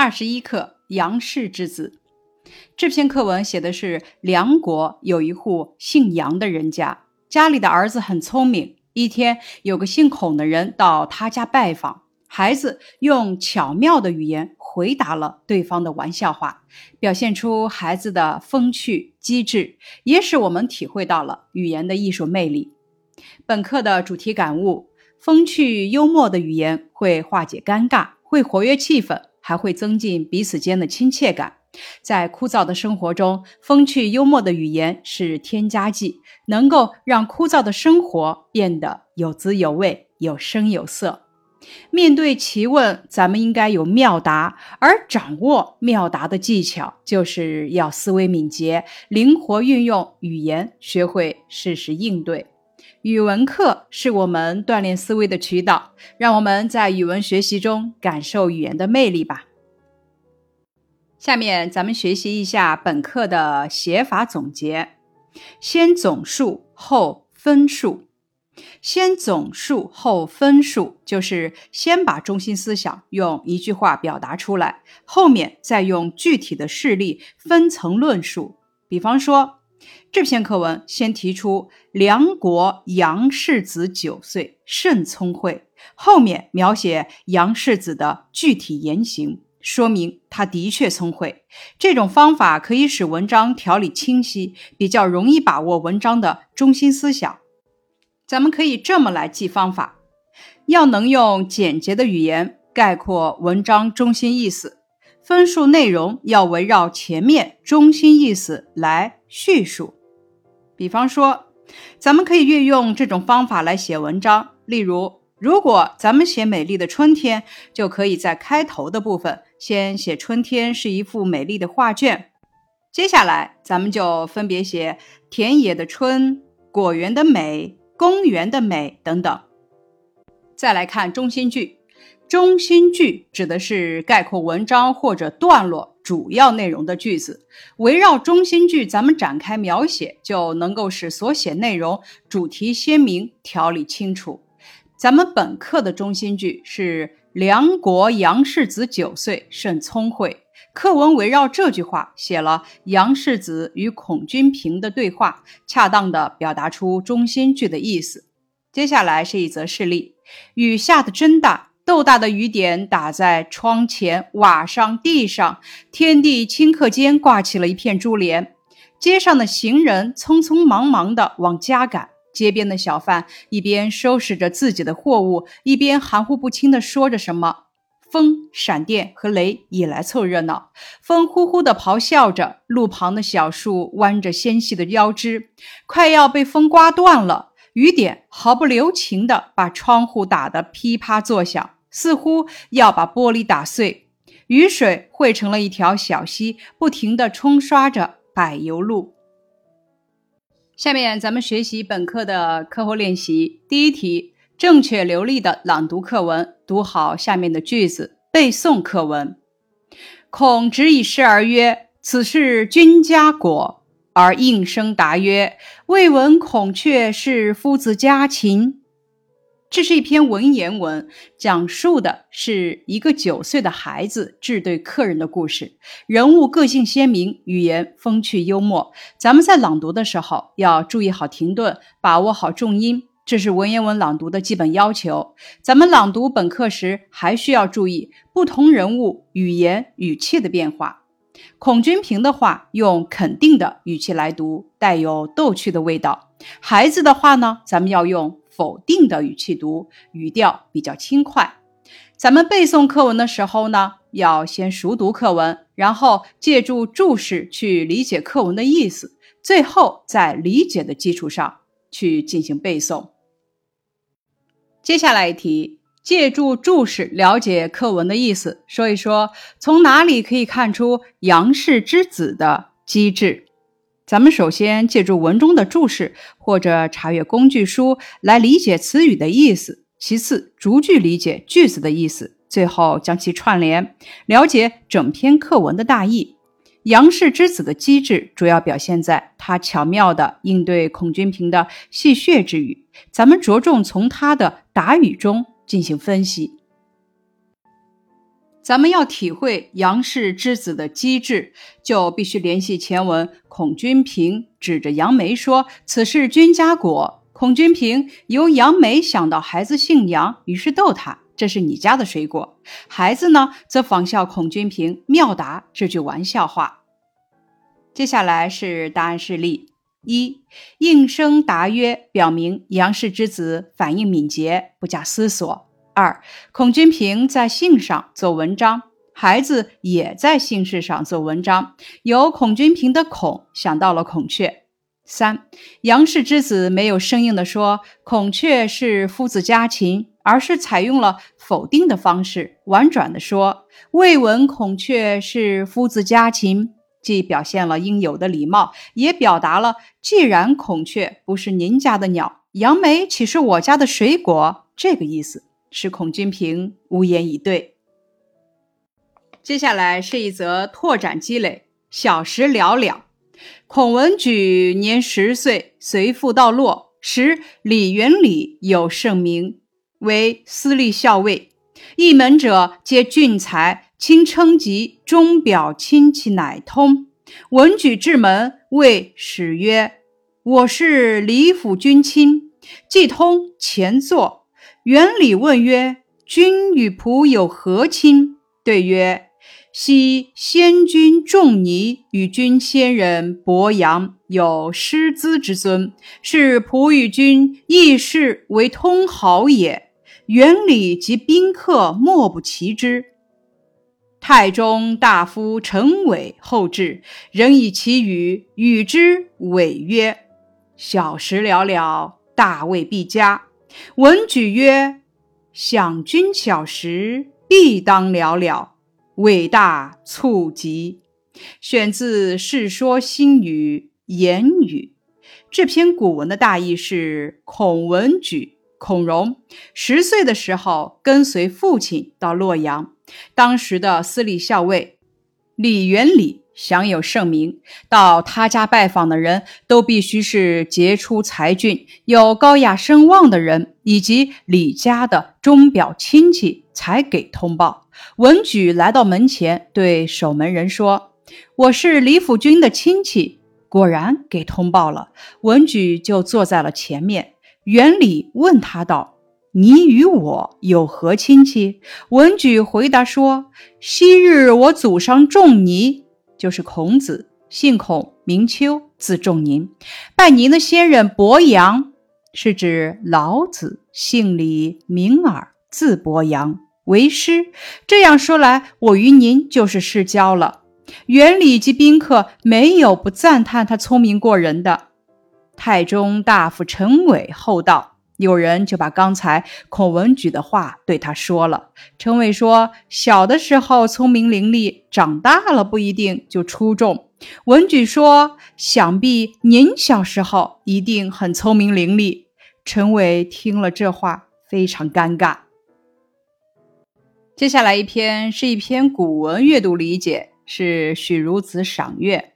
二十一课杨氏之子。这篇课文写的是梁国有一户姓杨的人家，家里的儿子很聪明。一天，有个姓孔的人到他家拜访，孩子用巧妙的语言回答了对方的玩笑话，表现出孩子的风趣机智，也使我们体会到了语言的艺术魅力。本课的主题感悟：风趣幽默的语言会化解尴尬，会活跃气氛。还会增进彼此间的亲切感。在枯燥的生活中，风趣幽默的语言是添加剂，能够让枯燥的生活变得有滋有味、有声有色。面对奇问，咱们应该有妙答，而掌握妙答的技巧，就是要思维敏捷，灵活运用语言，学会适时应对。语文课是我们锻炼思维的渠道，让我们在语文学习中感受语言的魅力吧。下面咱们学习一下本课的写法总结：先总数后分述。先总数后分述，就是先把中心思想用一句话表达出来，后面再用具体的事例分层论述。比方说。这篇课文先提出梁国杨氏子九岁，甚聪慧。后面描写杨氏子的具体言行，说明他的确聪慧。这种方法可以使文章条理清晰，比较容易把握文章的中心思想。咱们可以这么来记方法：要能用简洁的语言概括文章中心意思，分数内容要围绕前面中心意思来叙述。比方说，咱们可以运用这种方法来写文章。例如，如果咱们写美丽的春天，就可以在开头的部分先写春天是一幅美丽的画卷。接下来，咱们就分别写田野的春、果园的美、公园的美等等。再来看中心句。中心句指的是概括文章或者段落主要内容的句子，围绕中心句咱们展开描写，就能够使所写内容主题鲜明、条理清楚。咱们本课的中心句是“梁国杨氏子九岁，甚聪慧”。课文围绕这句话写了杨氏子与孔君平的对话，恰当地表达出中心句的意思。接下来是一则事例：雨下的真大。豆大的雨点打在窗前、瓦上、地上，天地顷刻间挂起了一片珠帘。街上的行人匆匆忙忙地往家赶，街边的小贩一边收拾着自己的货物，一边含糊不清地说着什么。风、闪电和雷也来凑热闹，风呼呼地咆哮着，路旁的小树弯着纤细的腰枝，快要被风刮断了。雨点毫不留情地把窗户打得噼啪作响。似乎要把玻璃打碎，雨水汇成了一条小溪，不停地冲刷着柏油路。下面咱们学习本课的课后练习。第一题：正确流利的朗读课文，读好下面的句子，背诵课文。孔直以示而曰：“此是君家果。”而应声答曰：“未闻孔雀是夫子家禽。”这是一篇文言文，讲述的是一个九岁的孩子致对客人的故事。人物个性鲜明，语言风趣幽默。咱们在朗读的时候要注意好停顿，把握好重音，这是文言文朗读的基本要求。咱们朗读本课时还需要注意不同人物语言语气的变化。孔君平的话用肯定的语气来读，带有逗趣的味道。孩子的话呢，咱们要用。否定的语气读，语调比较轻快。咱们背诵课文的时候呢，要先熟读课文，然后借助注释去理解课文的意思，最后在理解的基础上去进行背诵。接下来一题，借助注释了解课文的意思，说一说从哪里可以看出杨氏之子的机智。咱们首先借助文中的注释，或者查阅工具书来理解词语的意思；其次，逐句理解句子的意思；最后将其串联，了解整篇课文的大意。杨氏之子的机智，主要表现在他巧妙地应对孔君平的戏谑之语。咱们着重从他的答语中进行分析。咱们要体会杨氏之子的机智，就必须联系前文。孔君平指着杨梅说：“此是君家果。”孔君平由杨梅想到孩子姓杨，于是逗他：“这是你家的水果。”孩子呢，则仿效孔君平妙答这句玩笑话。接下来是答案示例：一应声答曰，表明杨氏之子反应敏捷，不假思索。二，孔君平在信上做文章，孩子也在信事上做文章。由孔君平的孔想到了孔雀。三，杨氏之子没有生硬地说孔雀是夫子家禽，而是采用了否定的方式，婉转地说未闻孔雀是夫子家禽，既表现了应有的礼貌，也表达了既然孔雀不是您家的鸟，杨梅岂是我家的水果？这个意思。使孔君平无言以对。接下来是一则拓展积累。小时了了，孔文举年十岁，随父到洛，时李元礼有盛名，为司隶校尉。一门者皆俊才，亲称疾，终表亲戚乃通。文举至门，谓使曰：“我是李府君亲。”既通，前坐。元礼问曰：“君与仆有何亲？”对曰：“昔先君仲尼与君先人伯阳有师资之尊，是仆与君亦是为通好也。元礼及宾客莫不齐之。太中大夫陈伟后至，仍以其语与之。伟曰：‘小时了了，大未必佳。’”文举曰：“想君小时，必当了了。伟大促及。”选自《世说新语·言语》。这篇古文的大意是：孔文举、孔融十岁的时候，跟随父亲到洛阳，当时的司礼校尉李元礼。享有盛名，到他家拜访的人都必须是杰出才俊、有高雅声望的人，以及李家的钟表亲戚才给通报。文举来到门前，对守门人说：“我是李府君的亲戚。”果然给通报了。文举就坐在了前面。元礼问他道：“你与我有何亲戚？”文举回答说：“昔日我祖上仲尼。”就是孔子，姓孔，名丘，字仲宁。拜您的先人伯阳，是指老子，姓李，名耳，字伯阳，为师。这样说来，我与您就是世交了。元礼及宾客没有不赞叹他聪明过人的。太中大夫陈伟后道。有人就把刚才孔文举的话对他说了。陈伟说：“小的时候聪明伶俐，长大了不一定就出众。”文举说：“想必您小时候一定很聪明伶俐。”陈伟听了这话，非常尴尬。接下来一篇是一篇古文阅读理解，是许孺子赏月。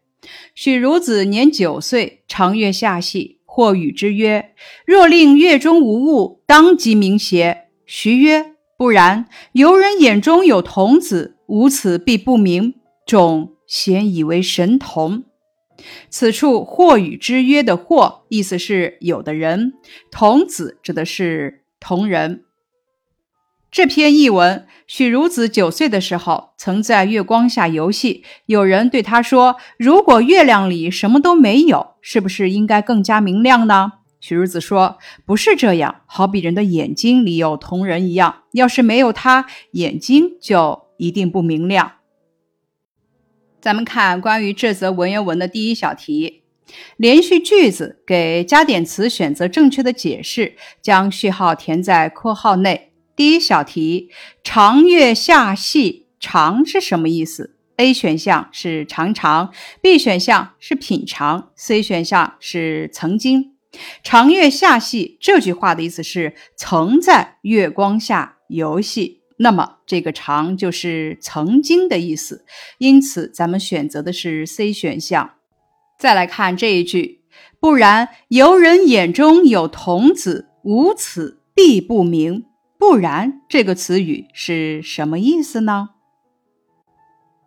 许孺子年九岁，长月下戏。或与之曰：“若令月中无物，当即明邪？”徐曰：“不然。游人眼中有童子，无此必不明。众咸以为神童。”此处“或与之曰”的“或”意思是有的人，童子指的是同人。这篇译文，许孺子九岁的时候，曾在月光下游戏。有人对他说：“如果月亮里什么都没有，是不是应该更加明亮呢？”许孺子说：“不是这样，好比人的眼睛里有瞳仁一样，要是没有它，眼睛就一定不明亮。”咱们看关于这则文言文的第一小题，连续句子给加点词选择正确的解释，将序号填在括号内。第一小题：长月下戏，长是什么意思？A 选项是常常，B 选项是品尝，C 选项是曾经。长月下戏这句话的意思是曾在月光下游戏，那么这个长就是曾经的意思，因此咱们选择的是 C 选项。再来看这一句，不然游人眼中有童子，无此必不明。不然这个词语是什么意思呢？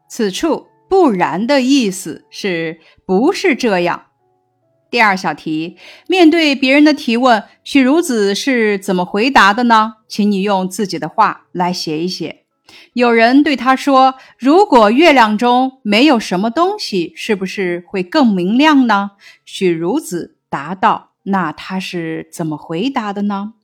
此处“不然”的意思是不是这样？第二小题，面对别人的提问，许孺子是怎么回答的呢？请你用自己的话来写一写。有人对他说：“如果月亮中没有什么东西，是不是会更明亮呢？”许孺子答道：“那他是怎么回答的呢？”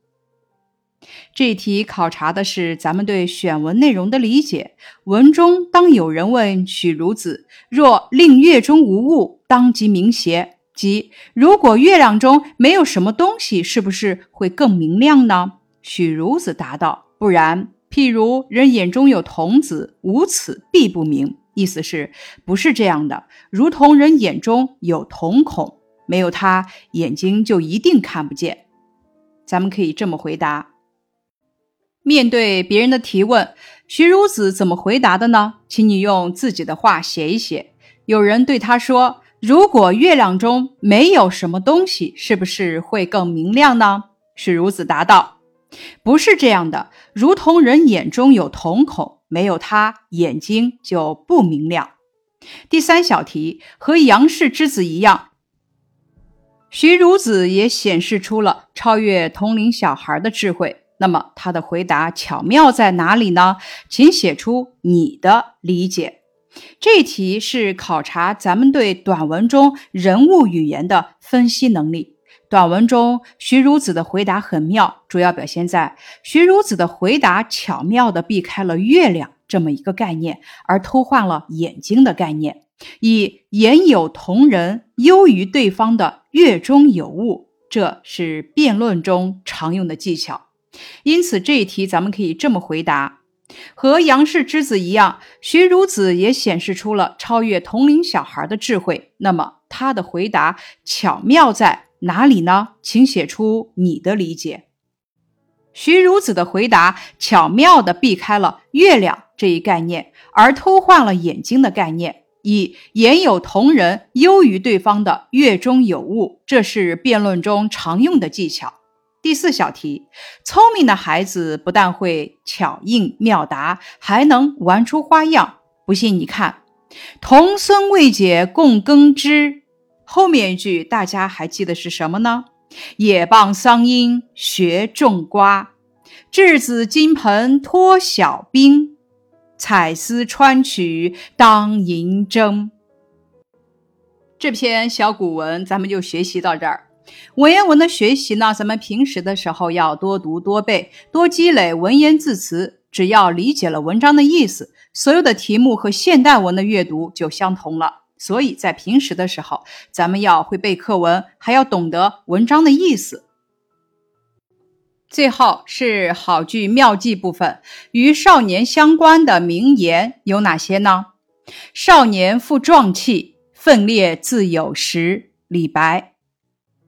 这题考察的是咱们对选文内容的理解。文中当有人问许孺子：“若令月中无物，当即明邪？”即如果月亮中没有什么东西，是不是会更明亮呢？许孺子答道：“不然。”譬如人眼中有童子，无此必不明。意思是不是这样的？如同人眼中有瞳孔，没有它眼睛就一定看不见。咱们可以这么回答：面对别人的提问，徐孺子怎么回答的呢？请你用自己的话写一写。有人对他说：“如果月亮中没有什么东西，是不是会更明亮呢？”许孺子答道。不是这样的，如同人眼中有瞳孔，没有它，眼睛就不明亮。第三小题和杨氏之子一样，徐孺子也显示出了超越同龄小孩的智慧。那么他的回答巧妙在哪里呢？请写出你的理解。这题是考察咱们对短文中人物语言的分析能力。短文中，徐孺子的回答很妙，主要表现在徐孺子的回答巧妙地避开了月亮这么一个概念，而偷换了眼睛的概念，以言有同人优于对方的月中有物，这是辩论中常用的技巧。因此，这一题咱们可以这么回答：和杨氏之子一样，徐孺子也显示出了超越同龄小孩的智慧。那么，他的回答巧妙在。哪里呢？请写出你的理解。徐孺子的回答巧妙地避开了月亮这一概念，而偷换了眼睛的概念，以言有同人优于对方的月中有物，这是辩论中常用的技巧。第四小题，聪明的孩子不但会巧应妙答，还能玩出花样。不信你看，童孙未解供耕织。后面一句大家还记得是什么呢？野傍桑阴学种瓜，稚子金盆脱小冰，彩丝穿取当银针。这篇小古文咱们就学习到这儿。文言文的学习呢，咱们平时的时候要多读多背，多积累文言字词。只要理解了文章的意思，所有的题目和现代文的阅读就相同了。所以在平时的时候，咱们要会背课文，还要懂得文章的意思。最后是好句妙记部分，与少年相关的名言有哪些呢？少年负壮气，奋烈自有时。李白。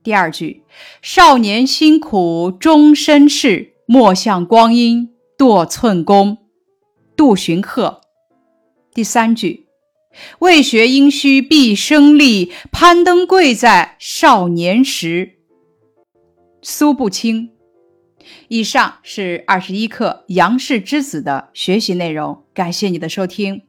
第二句，少年辛苦终身事，莫向光阴度寸功。杜荀鹤。第三句。未学应须毕生力，攀登贵在少年时。苏步青。以上是二十一课杨氏之子的学习内容，感谢你的收听。